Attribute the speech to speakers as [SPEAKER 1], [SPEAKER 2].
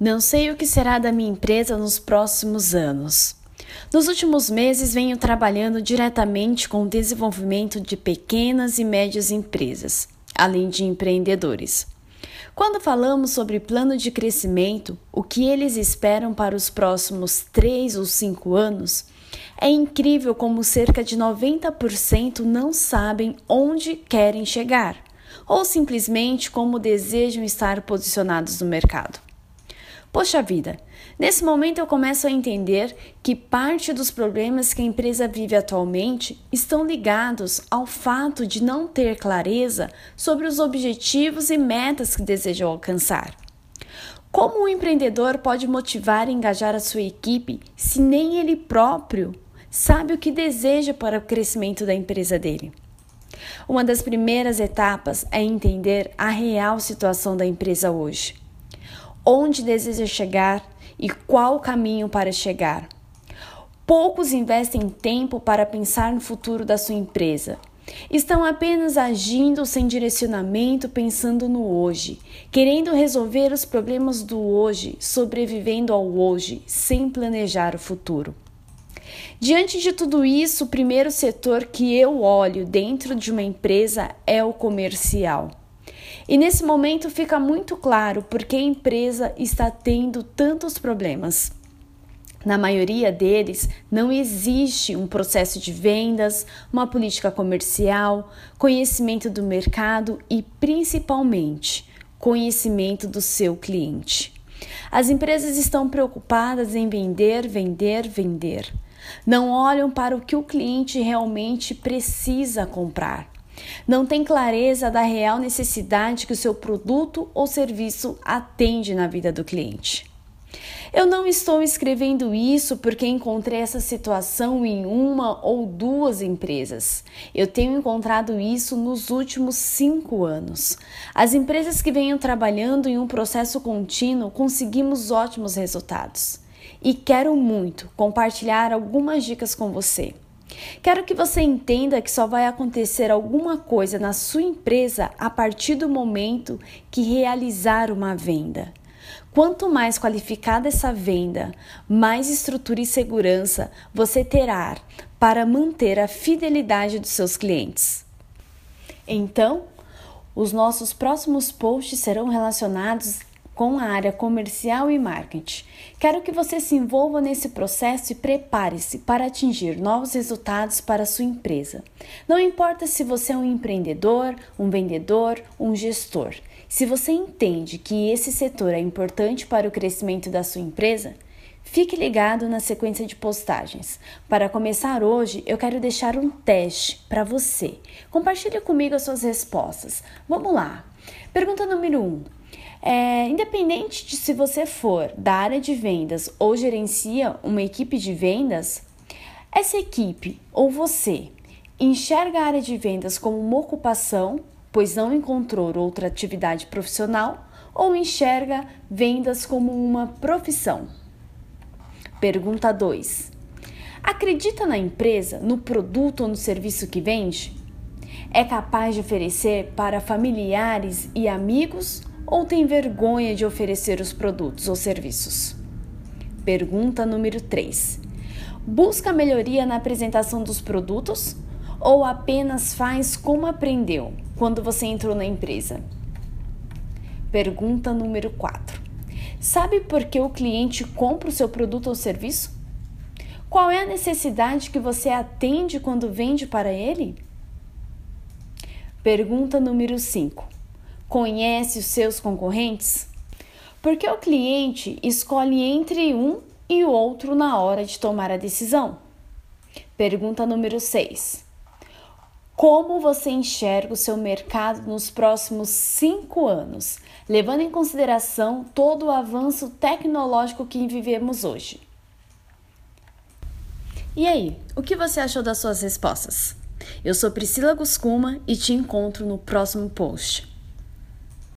[SPEAKER 1] Não sei o que será da minha empresa nos próximos anos. Nos últimos meses, venho trabalhando diretamente com o desenvolvimento de pequenas e médias empresas, além de empreendedores. Quando falamos sobre plano de crescimento, o que eles esperam para os próximos 3 ou 5 anos, é incrível como cerca de 90% não sabem onde querem chegar, ou simplesmente como desejam estar posicionados no mercado. Poxa vida, nesse momento eu começo a entender que parte dos problemas que a empresa vive atualmente estão ligados ao fato de não ter clareza sobre os objetivos e metas que desejam alcançar. Como um empreendedor pode motivar e engajar a sua equipe se nem ele próprio sabe o que deseja para o crescimento da empresa dele? Uma das primeiras etapas é entender a real situação da empresa hoje onde deseja chegar e qual o caminho para chegar. Poucos investem tempo para pensar no futuro da sua empresa. Estão apenas agindo sem direcionamento, pensando no hoje, querendo resolver os problemas do hoje, sobrevivendo ao hoje, sem planejar o futuro. Diante de tudo isso, o primeiro setor que eu olho dentro de uma empresa é o comercial. E nesse momento fica muito claro porque a empresa está tendo tantos problemas. Na maioria deles, não existe um processo de vendas, uma política comercial, conhecimento do mercado e, principalmente, conhecimento do seu cliente. As empresas estão preocupadas em vender, vender, vender. Não olham para o que o cliente realmente precisa comprar. Não tem clareza da real necessidade que o seu produto ou serviço atende na vida do cliente. Eu não estou escrevendo isso porque encontrei essa situação em uma ou duas empresas. Eu tenho encontrado isso nos últimos cinco anos. As empresas que venham trabalhando em um processo contínuo conseguimos ótimos resultados. E quero muito compartilhar algumas dicas com você. Quero que você entenda que só vai acontecer alguma coisa na sua empresa a partir do momento que realizar uma venda. Quanto mais qualificada essa venda, mais estrutura e segurança você terá para manter a fidelidade dos seus clientes. Então, os nossos próximos posts serão relacionados com a área comercial e marketing. Quero que você se envolva nesse processo e prepare-se para atingir novos resultados para a sua empresa. Não importa se você é um empreendedor, um vendedor, um gestor. Se você entende que esse setor é importante para o crescimento da sua empresa, Fique ligado na sequência de postagens. Para começar hoje, eu quero deixar um teste para você. Compartilhe comigo as suas respostas. Vamos lá. Pergunta número 1. Um, é, independente de se você for da área de vendas ou gerencia uma equipe de vendas, essa equipe ou você enxerga a área de vendas como uma ocupação, pois não encontrou outra atividade profissional, ou enxerga vendas como uma profissão? Pergunta 2. Acredita na empresa, no produto ou no serviço que vende? É capaz de oferecer para familiares e amigos ou tem vergonha de oferecer os produtos ou serviços? Pergunta número 3. Busca melhoria na apresentação dos produtos ou apenas faz como aprendeu quando você entrou na empresa? Pergunta número 4. Sabe por que o cliente compra o seu produto ou serviço? Qual é a necessidade que você atende quando vende para ele? Pergunta número 5. Conhece os seus concorrentes? Porque o cliente escolhe entre um e o outro na hora de tomar a decisão. Pergunta número 6. Como você enxerga o seu mercado nos próximos cinco anos, levando em consideração todo o avanço tecnológico que vivemos hoje? E aí, o que você achou das suas respostas? Eu sou Priscila Guscuma e te encontro no próximo post.